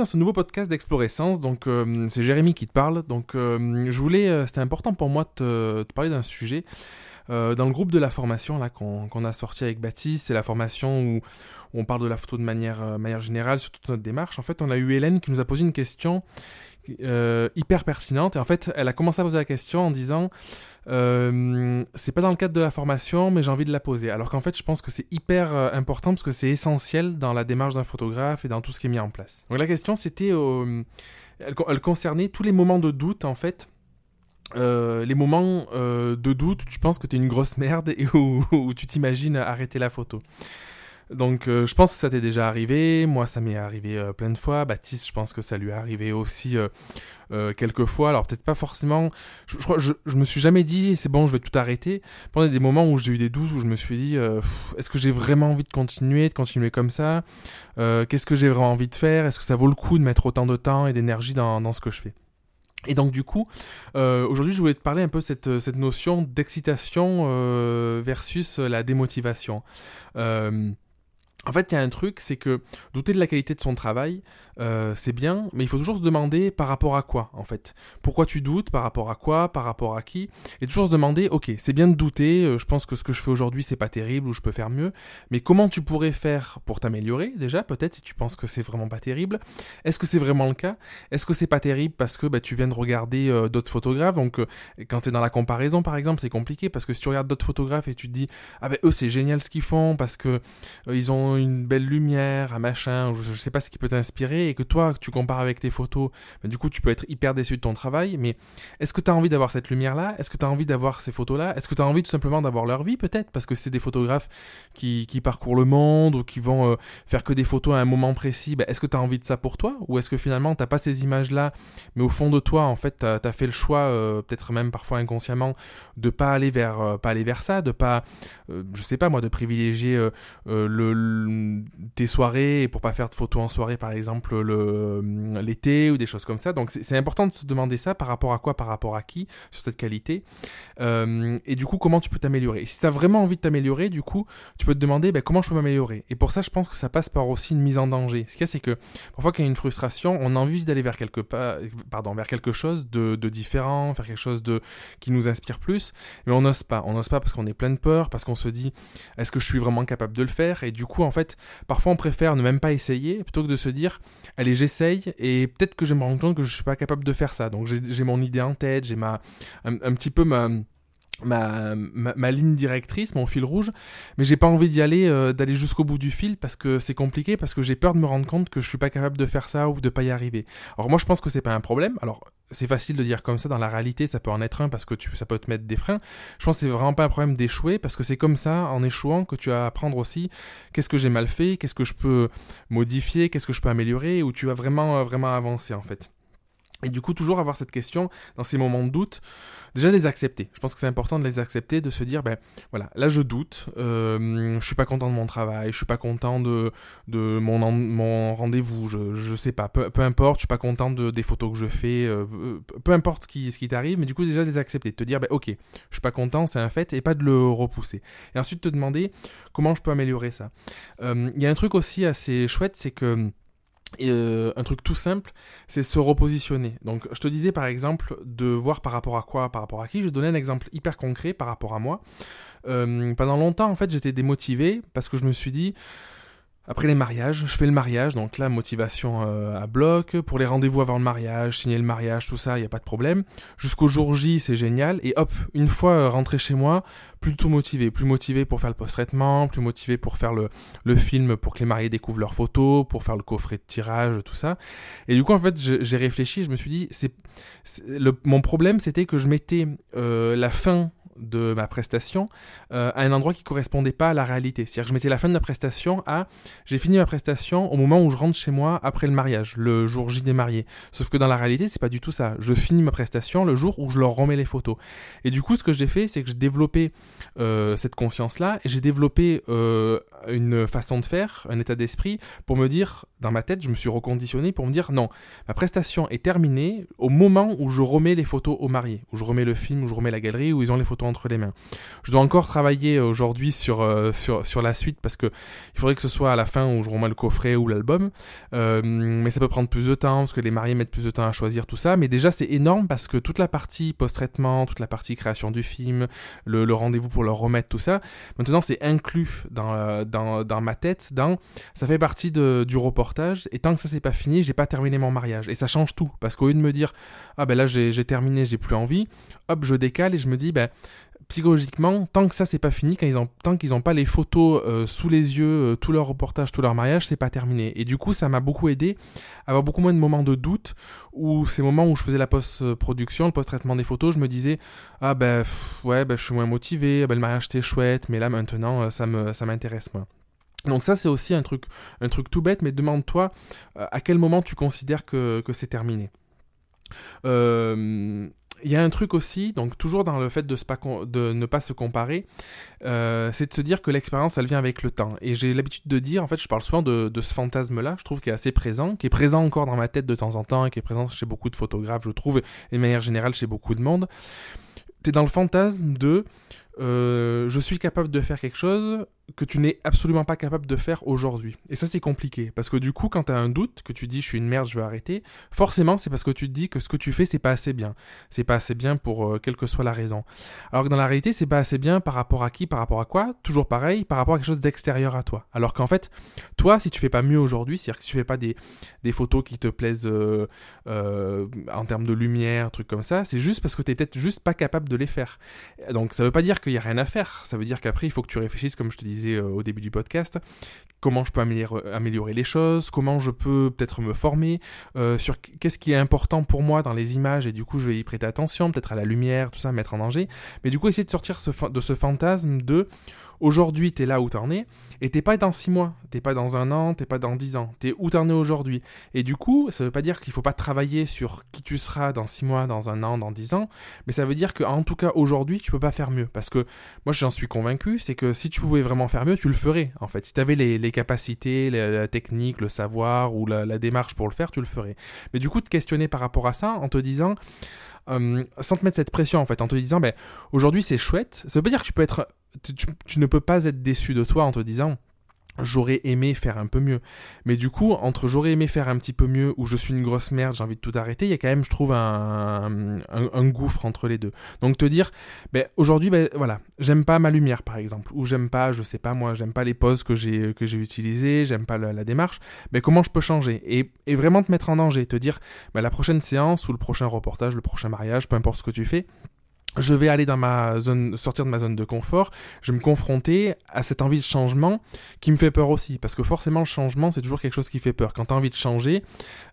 dans ce nouveau podcast d'Explorescence. Donc, euh, c'est Jérémy qui te parle. Donc, euh, je voulais, euh, c'était important pour moi de te, parler d'un sujet. Dans le groupe de la formation là qu'on a sorti avec Baptiste, c'est la formation où, on parle de la photo de manière, manière générale sur toute notre démarche. En fait, on a eu Hélène qui nous a posé une question hyper pertinente. Et en fait, elle a commencé à poser la question en disant euh, c'est pas dans le cadre de la formation, mais j'ai envie de la poser. Alors qu'en fait, je pense que c'est hyper euh, important parce que c'est essentiel dans la démarche d'un photographe et dans tout ce qui est mis en place. Donc la question, c'était, euh, elle, concernait tous les moments de doute en fait. Les moments de doute, tu penses que tu es une grosse merde et où tu t'imagines arrêter la photo. Donc euh, je pense que ça t'est déjà arrivé, moi ça m'est arrivé euh, plein de fois, Baptiste je pense que ça lui est arrivé aussi euh, quelques fois, alors peut-être pas forcément, je, je, je, me suis jamais dit c'est bon je vais tout arrêter, pendant des moments où j'ai eu des doutes, où je me suis dit est-ce que j'ai vraiment envie de continuer, de continuer comme ça, qu'est-ce que j'ai vraiment envie de faire, est-ce que ça vaut le coup de mettre autant de temps et d'énergie dans, dans ce que je fais? Et donc du coup, aujourd'hui je voulais te parler un peu cette, cette notion d'excitation versus la démotivation. En fait, il y a un truc, c'est que douter de la qualité de son travail, euh, c'est bien, mais il faut toujours se demander par rapport à quoi, en fait. Pourquoi tu doutes, par rapport à quoi, par rapport à qui, et toujours se demander, ok, c'est bien de douter, euh, je pense que ce que je fais aujourd'hui, c'est pas terrible, ou je peux faire mieux, mais comment tu pourrais faire pour t'améliorer, déjà, peut-être, si tu penses que c'est vraiment pas terrible? Est-ce que c'est vraiment le cas? Est-ce que c'est pas terrible parce que bah, tu viens de regarder euh, d'autres photographes, donc quand tu es dans la comparaison, par exemple, c'est compliqué, parce que si tu regardes d'autres photographes et tu te dis, ah ben eux, c'est génial ce qu'ils font, parce que ils ont une belle lumière, un machin, je, je sais pas ce qui peut t'inspirer, et que toi, tu compares avec tes photos, bah, du coup, tu peux être hyper déçu de ton travail, mais est-ce que tu as envie d'avoir cette lumière-là? Est-ce que tu as envie d'avoir ces photos-là? Est-ce que tu as envie tout simplement d'avoir leur vie, peut-être? Parce que c'est des photographes qui, qui, parcourent le monde ou qui vont euh, faire que des photos à un moment précis. Bah, est-ce que tu as envie de ça pour toi? Ou est-ce que finalement, t'as pas ces images-là, mais au fond de toi, en fait, tu as, fait le choix, euh, peut-être même parfois inconsciemment, de pas aller vers, euh, pas aller vers ça, de pas, je sais pas moi, de privilégier le, tes soirées pour pas faire de photos en soirée, par exemple, euh, l'été ou des choses comme ça. Donc c'est important de se demander ça par rapport à quoi, par rapport à qui, sur cette qualité. Euh, et du coup, comment tu peux t'améliorer? Si tu as vraiment envie de t'améliorer, du coup, tu peux te demander ben, comment je peux m'améliorer? Et pour ça, je pense que ça passe par aussi une mise en danger. Ce qu'il y a, c'est que parfois, quand il y a une frustration, on a envie d'aller vers quelque pardon, vers quelque chose de, de, différent, faire quelque chose de qui nous inspire plus, mais on n'ose pas. On n'ose pas parce qu'on est plein de peur, parce qu'on se dit est-ce que je suis vraiment capable de le faire? Et du coup, en fait, parfois on préfère ne même pas essayer plutôt que de se dire allez j'essaye et peut-être que je me rends compte que je suis pas capable de faire ça. Donc j'ai mon idée en tête j'ai ma un, petit peu ma Ma, ma, ligne directrice, mon fil rouge, mais j'ai pas envie d'y aller, euh, d'aller jusqu'au bout du fil parce que c'est compliqué, parce que j'ai peur de me rendre compte que je suis pas capable de faire ça ou de pas y arriver. Alors moi je pense que c'est pas un problème. Alors c'est facile de dire comme ça, dans la réalité, ça peut en être un parce que tu, ça peut te mettre des freins. Je pense que c'est vraiment pas un problème d'échouer parce que c'est comme ça, en échouant, que tu vas apprendre aussi qu'est-ce que j'ai mal fait, qu'est-ce que je peux modifier, qu'est-ce que je peux améliorer, ou tu vas vraiment, euh, vraiment avancer en fait. Et du coup, toujours avoir cette question dans ces moments de doute, déjà les accepter. Je pense que c'est important de les accepter, de se dire, ben voilà, là je doute, euh, je suis pas content de mon travail, je suis pas content de, de mon, mon rendez-vous, je, je sais pas, peu, peu importe, je suis pas content de, des photos que je fais, euh, peu importe ce qui, ce qui t'arrive, mais du coup déjà les accepter, te dire, ben ok, je suis pas content, c'est un fait, et pas de le repousser. Et ensuite te demander comment je peux améliorer ça. Euh, il y a un truc aussi assez chouette, c'est que euh, un truc tout simple, c'est se repositionner. Donc, je te disais par exemple de voir par rapport à quoi, par rapport à qui. Je donnais un exemple hyper concret par rapport à moi. Euh, pendant longtemps, en fait, j'étais démotivé parce que je me suis dit, après les mariages, je fais le mariage, donc là, motivation euh, à bloc. Pour les rendez-vous avant le mariage, signer le mariage, tout ça, il n'y a pas de problème. Jusqu'au jour J, c'est génial. Et hop, une fois euh, rentré chez moi, plutôt motivé. Plus motivé pour faire le post-traitement, plus motivé pour faire le, le film, pour que les mariés découvrent leurs photos, pour faire le coffret de tirage, tout ça. Et du coup, en fait, j'ai réfléchi, je me suis dit, c'est mon problème, c'était que je mettais euh, la fin de ma prestation euh, à un endroit qui correspondait pas à la réalité. C'est-à-dire que je mettais la fin de ma prestation à j'ai fini ma prestation au moment où je rentre chez moi après le mariage, le jour J des mariés. Sauf que dans la réalité, c'est pas du tout ça. Je finis ma prestation le jour où je leur remets les photos. Et du coup, ce que j'ai fait, c'est que j'ai développé euh, cette conscience-là et j'ai développé euh, une façon de faire, un état d'esprit pour me dire, dans ma tête, je me suis reconditionné pour me dire non, ma prestation est terminée au moment où je remets les photos aux mariés, où je remets le film, où je remets la galerie, où ils ont les photos entre les mains. Je dois encore travailler aujourd'hui sur, sur, sur la suite parce que il faudrait que ce soit à la fin où je remets le coffret ou l'album. mais ça peut prendre plus de temps parce que les mariés mettent plus de temps à choisir tout ça. Mais déjà, c'est énorme parce que toute la partie post-traitement, toute la partie création du film, le, rendez-vous pour leur remettre tout ça, maintenant c'est inclus dans, dans, dans ma tête, dans ça fait partie du reportage. Et tant que ça c'est pas fini, j'ai pas terminé mon mariage. Et ça change tout. Parce qu'au lieu de me dire, ah ben là j'ai terminé, j'ai plus envie, hop, je décale et je me dis, ben psychologiquement, tant que ça c'est pas fini, quand ils ont, tant qu'ils n'ont pas les photos euh, sous les yeux, euh, tout leur reportage, tout leur mariage, c'est pas terminé. Et du coup, ça m'a beaucoup aidé à avoir beaucoup moins de moments de doute, où ces moments où je faisais la post-production, le post-traitement des photos, je me disais, ah ben ouais, ben je suis moins motivé, ben, le mariage c'était chouette, mais là maintenant euh, ça me ça m'intéresse moins. Donc ça c'est aussi un truc, un truc tout bête, mais demande-toi à quel moment tu considères que, que c'est terminé. Il y a un truc aussi, donc toujours dans le fait de, ne pas se comparer, euh, c'est de se dire que l'expérience, elle vient avec le temps. Et j'ai l'habitude de dire, en fait, je parle souvent de, ce fantasme-là, je trouve qu'il est assez présent, qui est présent encore dans ma tête de temps en temps, et qui est présent chez beaucoup de photographes, je trouve, et de manière générale chez beaucoup de monde. T'es dans le fantasme de euh, je suis capable de faire quelque chose que tu n'es absolument pas capable de faire aujourd'hui. Et ça, c'est compliqué. Parce que du coup, quand tu as un doute, que tu dis je suis une merde, je vais arrêter, forcément, c'est parce que tu te dis que ce que tu fais, c'est pas assez bien. C'est pas assez bien pour euh, quelle que soit la raison. Alors que dans la réalité, c'est pas assez bien par rapport à qui, par rapport à quoi? Toujours pareil, par rapport à quelque chose d'extérieur à toi. Alors qu'en fait, toi, si tu fais pas mieux aujourd'hui, c'est-à-dire que si tu fais pas des, des photos qui te plaisent euh, en termes de lumière, trucs comme ça, c'est juste parce que tu peut-être juste pas capable de les faire. Donc ça veut pas dire qu'il y a rien à faire. Ça veut dire qu'après, il faut que tu réfléchisses, comme je te disais euh, au début du podcast, comment je peux améliorer, les choses, comment je peux peut-être me former, euh, sur qu'est-ce qui est important pour moi dans les images, et du coup, je vais y prêter attention, peut-être à la lumière, tout ça, mettre en danger. Mais du coup, essayer de sortir de ce fantasme de Aujourd'hui, t'es là où t'en es, et t'es pas dans 6 mois, t'es pas dans un an, t'es pas dans 10 ans, t'es où t'en es aujourd'hui. Et du coup, ça veut pas dire qu'il faut pas travailler sur qui tu seras dans 6 mois, dans un an, dans 10 ans, mais ça veut dire qu'en tout cas aujourd'hui, tu peux pas faire mieux. Parce que moi, j'en suis convaincu, c'est que si tu pouvais vraiment faire mieux, tu le ferais, en fait. Si t'avais les, les capacités, la, technique, le savoir ou la, la démarche pour le faire, tu le ferais. Mais du coup, te questionner par rapport à ça, en te disant, euh, sans te mettre cette pression en fait, en te disant, ben, aujourd'hui c'est chouette, ça veut pas dire que tu peux être, tu, ne peux pas être déçu de toi en te disant, j'aurais aimé faire un peu mieux. Mais du coup, entre j'aurais aimé faire un petit peu mieux ou je suis une grosse merde, j'ai envie de tout arrêter, il y a quand même, je trouve, un, un, gouffre entre les deux. Donc te dire, ben, aujourd'hui, ben, voilà, j'aime pas ma lumière par exemple, ou j'aime pas, je sais pas moi, j'aime pas les poses que j'ai que j'ai utilisées, j'aime pas la, démarche, mais ben, comment je peux changer et, vraiment te mettre en danger, te dire, ben, la prochaine séance ou le prochain reportage, le prochain mariage, peu importe ce que tu fais, je vais aller dans ma zone, sortir de ma zone de confort, je vais me confronter à cette envie de changement qui me fait peur aussi, parce que forcément le changement c'est toujours quelque chose qui fait peur. Quand tu as envie de changer,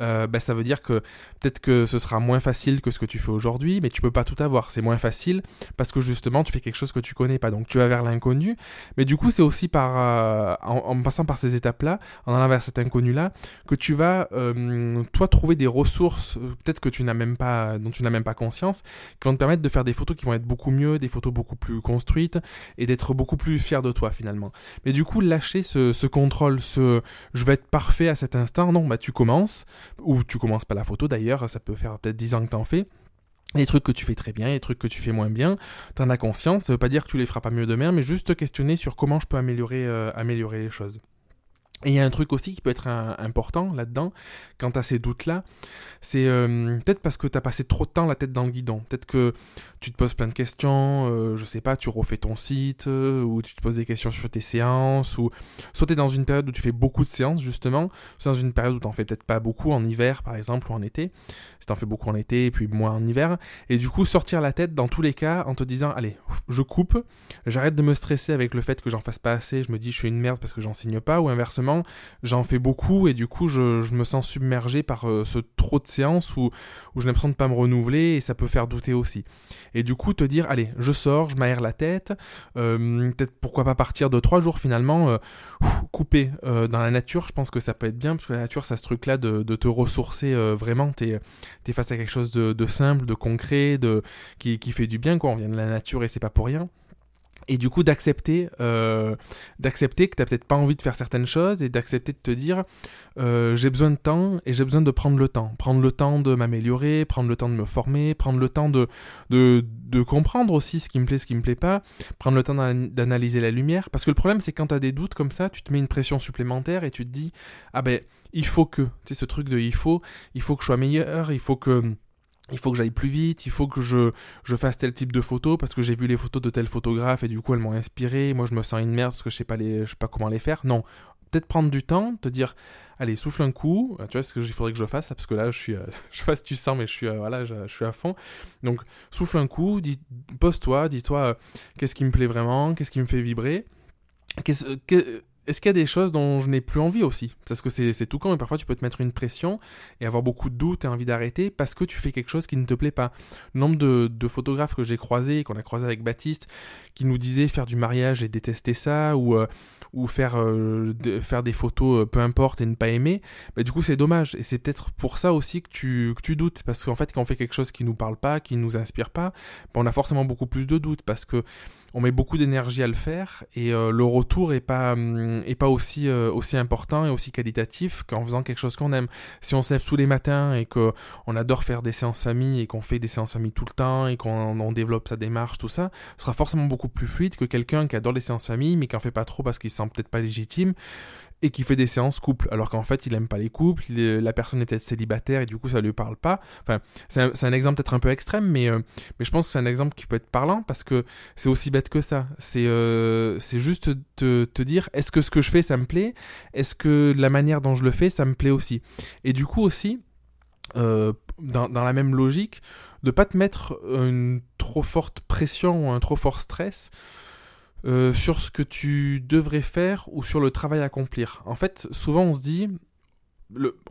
euh, bah, ça veut dire que peut-être que ce sera moins facile que ce que tu fais aujourd'hui, mais tu peux pas tout avoir. C'est moins facile parce que justement tu fais quelque chose que tu connais pas, donc tu vas vers l'inconnu. Mais du coup c'est aussi par euh, en, passant par ces étapes-là, en allant vers cet inconnu-là, que tu vas euh, toi trouver des ressources peut-être que tu n'as même pas, dont tu n'as même pas conscience, qui vont te permettre de faire des photos qui vont être beaucoup mieux, des photos beaucoup plus construites et d'être beaucoup plus fier de toi finalement. Mais du coup, lâcher ce, contrôle, ce je vais être parfait à cet instant, non, bah tu commences, ou tu commences pas la photo d'ailleurs, ça peut faire peut-être 10 ans que t'en fais. Les trucs que tu fais très bien, les trucs que tu fais moins bien, t'en as conscience, ça veut pas dire que tu les feras pas mieux demain, mais juste te questionner sur comment je peux améliorer, euh, améliorer les choses. Et il y a un truc aussi qui peut être important là-dedans, quant à ces doutes-là, c'est euh, peut-être parce que tu as passé trop de temps la tête dans le guidon. Peut-être que tu te poses plein de questions, euh, je sais pas, tu refais ton site, euh, ou tu te poses des questions sur tes séances, ou soit tu es dans une période où tu fais beaucoup de séances, justement, soit dans une période où tu fais peut-être pas beaucoup, en hiver par exemple, ou en été. Si tu en fais beaucoup en été, et puis moins en hiver. Et du coup, sortir la tête dans tous les cas en te disant, allez, je coupe, j'arrête de me stresser avec le fait que j'en fasse pas assez, je me dis je suis une merde parce que j'en signe pas, ou inversement, j'en fais beaucoup et du coup, je, me sens submergé par euh, ce trop de séances où, où j'ai l'impression de pas me renouveler et ça peut faire douter aussi. Et du coup, te dire, allez, je sors, je m'aère la tête, euh, peut-être pourquoi pas partir de trois jours finalement, euh, couper dans la nature, je pense que ça peut être bien parce que la nature, ça ce truc-là de, te ressourcer vraiment, t'es es face à quelque chose de, simple, de concret, de qui, qui fait du bien, quoi. On vient de la nature et c'est pas pour rien. Et du coup d'accepter euh, d'accepter que t'as peut-être pas envie de faire certaines choses et d'accepter de te dire euh, j'ai besoin de temps et j'ai besoin de prendre le temps. Prendre le temps de m'améliorer prendre le temps de me former prendre le temps de, de, de comprendre aussi ce qui me plaît ce qui me plaît pas. Prendre le temps d'analyser la lumière. Parce que le problème c'est quand t'as des doutes comme ça tu te mets une pression supplémentaire et tu te dis ah ben il faut que tu sais ce truc de il faut il faut que je sois meilleur il faut que il faut que j'aille plus vite, il faut que je, je fasse tel type de photos parce que j'ai vu les photos de tel photographe et du coup elles m'ont inspiré, moi je me sens une merde parce que je sais pas les, je sais pas comment les faire. Non, peut-être prendre du temps, te dire allez, souffle un coup, tu vois ce qu'il faudrait que je fasse parce que là je suis euh, je sais pas si tu sens mais je suis euh, voilà, je, suis à fond. Donc souffle un coup, pose-toi, dis-toi euh, qu'est-ce qui me plaît vraiment, qu'est-ce qui me fait vibrer. Qu'est-ce est-ce qu'il y a des choses dont je n'ai plus envie aussi? Parce que c'est tout quand, mais parfois tu peux te mettre une pression et avoir beaucoup de doutes et envie d'arrêter parce que tu fais quelque chose qui ne te plaît pas. Le nombre de, photographes que j'ai croisés, qu'on a croisés avec Baptiste, qui nous disaient faire du mariage et détester ça, ou, euh, ou faire, euh, faire des photos euh, peu importe et ne pas aimer, bah, du coup c'est dommage. Et c'est peut-être pour ça aussi que tu, que tu doutes. Parce qu'en fait, quand on fait quelque chose qui nous parle pas, qui nous inspire pas, bah, on a forcément beaucoup plus de doutes parce que on met beaucoup d'énergie à le faire et euh, le retour est pas hum, est pas aussi euh, aussi important et aussi qualitatif qu'en faisant quelque chose qu'on aime. Si on se lève tous les matins et que on adore faire des séances famille et qu'on fait des séances famille tout le temps et qu'on développe sa démarche tout ça, ce sera forcément beaucoup plus fluide que quelqu'un qui adore les séances famille mais qui en fait pas trop parce qu'il se sent peut-être pas légitime et qui fait des séances couple, alors qu'en fait il aime pas les couples, la personne est peut-être célibataire et du coup ça lui parle pas. Enfin, c'est un, exemple peut-être un peu extrême, mais, euh, mais je pense que c'est un exemple qui peut être parlant parce que c'est aussi bête que ça. C'est euh, juste te, te dire est-ce que ce que je fais ça me plaît? Est-ce que la manière dont je le fais ça me plaît aussi? Et du coup aussi, euh, dans, dans, la même logique, de pas te mettre une trop forte pression ou un trop fort stress euh, sur ce que tu devrais faire ou sur le travail à accomplir. En fait, souvent on se dit,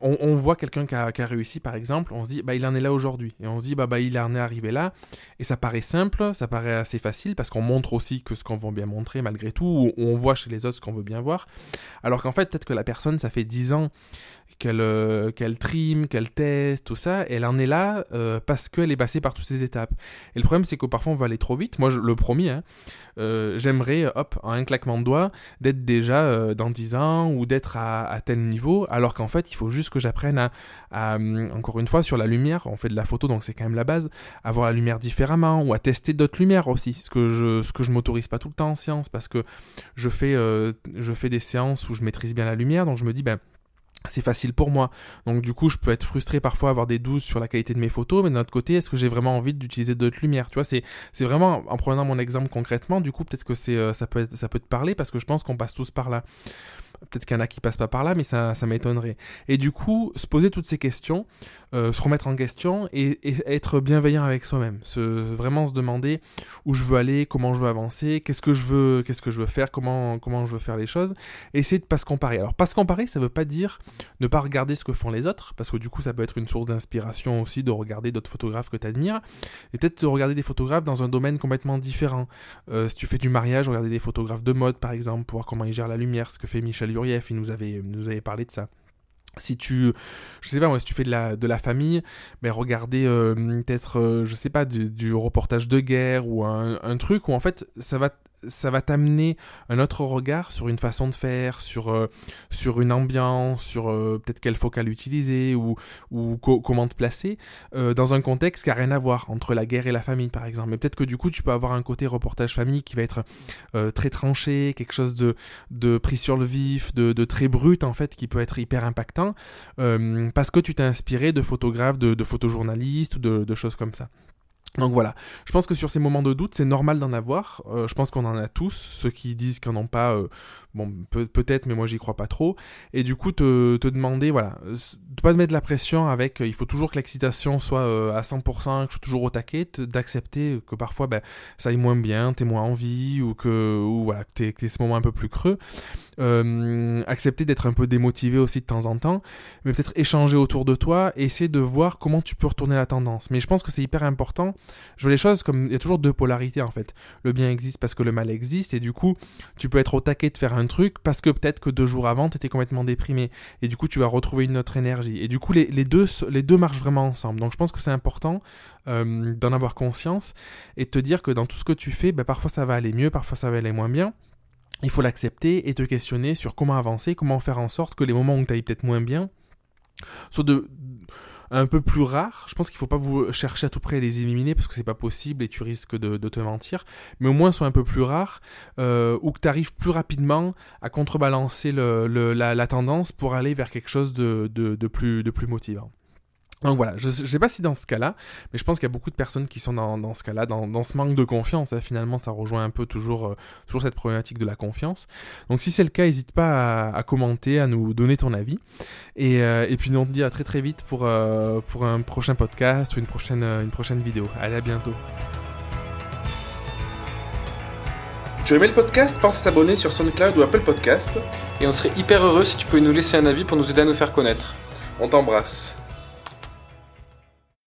on, voit quelqu'un qui a, réussi par exemple, on se dit bah il en est là aujourd'hui et on se dit bah bah il en est arrivé là et ça paraît simple, ça paraît assez facile parce qu'on montre aussi que ce qu'on veut bien montrer malgré tout, ou on voit chez les autres ce qu'on veut bien voir, alors qu'en fait peut-être que la personne ça fait 10 ans qu'elle euh, qu'elle trime, qu'elle teste, tout ça, elle en est là euh, parce qu'elle est passée par toutes ces étapes. Et le problème, c'est que parfois on va aller trop vite. Moi, je, le premier, hein, euh, j'aimerais, hop, en un claquement de doigts, d'être déjà dans 10 ans ou d'être à, tel niveau, alors qu'en fait, il faut juste que j'apprenne à, encore une fois, sur la lumière, on fait de la photo, donc c'est quand même la base, à voir la lumière différemment ou à tester d'autres lumières aussi, ce que je, ce que je m'autorise pas tout le temps en séance parce que je fais, je fais des séances où je maîtrise bien la lumière, donc je me dis, ben, c'est facile pour moi. Donc du coup, je peux être frustré parfois, avoir des doutes sur la qualité de mes photos, mais d'un autre côté, est-ce que j'ai vraiment envie d'utiliser d'autres lumières? Tu vois, c'est c'est vraiment en prenant mon exemple concrètement, du coup, peut-être que c'est euh, ça peut ça peut te parler parce que je pense qu'on passe tous par là. Peut-être qu'il y en a qui passent pas par là, mais ça, ça m'étonnerait. Et du coup, se poser toutes ces questions, euh, se remettre en question et, être bienveillant avec soi-même. Vraiment se demander où je veux aller, comment je veux avancer, qu'est-ce que je veux, qu'est-ce que je veux faire, comment, comment je veux faire les choses. Essayer de pas se comparer. Alors, pas se comparer, ça veut pas dire ne pas regarder ce que font les autres, parce que du coup, ça peut être une source d'inspiration aussi de regarder d'autres photographes que tu admires. Et peut-être regarder des photographes dans un domaine complètement différent. Euh, si tu fais du mariage, regarder des photographes de mode, par exemple, pour voir comment ils gèrent la lumière, ce que fait Michel il nous avait, nous parlé de ça si tu je sais pas moi si tu fais de la de la famille mais ben regardez euh, peut-être euh, je sais pas du, reportage de guerre ou un, un, truc où en fait ça va ça va t'amener un autre regard sur une façon de faire, sur, euh, sur une ambiance, sur euh, peut-être quel focal utiliser ou, ou comment te placer, euh, dans un contexte qui n'a rien à voir entre la guerre et la famille par exemple. Mais peut-être que du coup tu peux avoir un côté reportage famille qui va être très tranché, quelque chose de, de pris sur le vif, de, de très brut en fait, qui peut être hyper impactant, parce que tu t'es inspiré de photographes, de, photojournalistes ou de choses comme ça. Donc voilà, je pense que sur ces moments de doute, c'est normal d'en avoir. Euh, je pense qu'on en a tous. Ceux qui disent qu'ils n'en ont pas, euh, bon, peut-être, mais moi j'y crois pas trop. Et du coup, te, te demander, voilà, de pas te mettre la pression avec, il faut toujours que l'excitation soit euh, à 100%, que je suis toujours au taquet, d'accepter que parfois, ben, ça aille moins bien, t'es moins envie, ou que, ou voilà, t'es ce moment un peu plus creux. euh, accepter d'être un peu démotivé aussi de temps en temps, mais peut-être échanger autour de toi et essayer de voir comment tu peux retourner la tendance. Mais je pense que c'est hyper important. Je vois les choses comme il y a toujours deux polarités en fait. Le bien existe parce que le mal existe et du coup tu peux être au taquet de faire un truc parce que peut-être que deux jours avant tu étais complètement déprimé et du coup tu vas retrouver une autre énergie. Et du coup les, les deux, les deux marchent vraiment ensemble. Donc je pense que c'est important euh, d'en avoir conscience et de te dire que dans tout ce que tu fais, bah, parfois ça va aller mieux, parfois ça va aller moins bien il faut l'accepter et te questionner sur comment avancer, comment faire en sorte que les moments où tu ailles peut-être moins bien soient de, un peu plus rares. Je pense qu'il faut pas vous chercher à tout près à les éliminer parce que c'est pas possible et tu risques de, te mentir. Mais au moins soient un peu plus rares euh, ou que tu arrives plus rapidement à contrebalancer le, la, tendance pour aller vers quelque chose de plus motivant. Donc voilà, je, ne sais pas si dans ce cas-là, mais je pense qu'il y a beaucoup de personnes qui sont dans, dans ce cas-là, dans, dans, ce manque de confiance. Hein. Finalement, ça rejoint un peu toujours, euh, toujours cette problématique de la confiance. Donc si c'est le cas, n'hésite pas à, à, commenter, à nous donner ton avis. Et, euh, et puis on te dit à très très vite pour, euh, pour un prochain podcast ou une prochaine, une prochaine vidéo. Allez, à bientôt. Tu as aimé le podcast? Pense à t'abonner sur SoundCloud ou Apple Podcast. Et on serait hyper heureux si tu pouvais nous laisser un avis pour nous aider à nous faire connaître. On t'embrasse.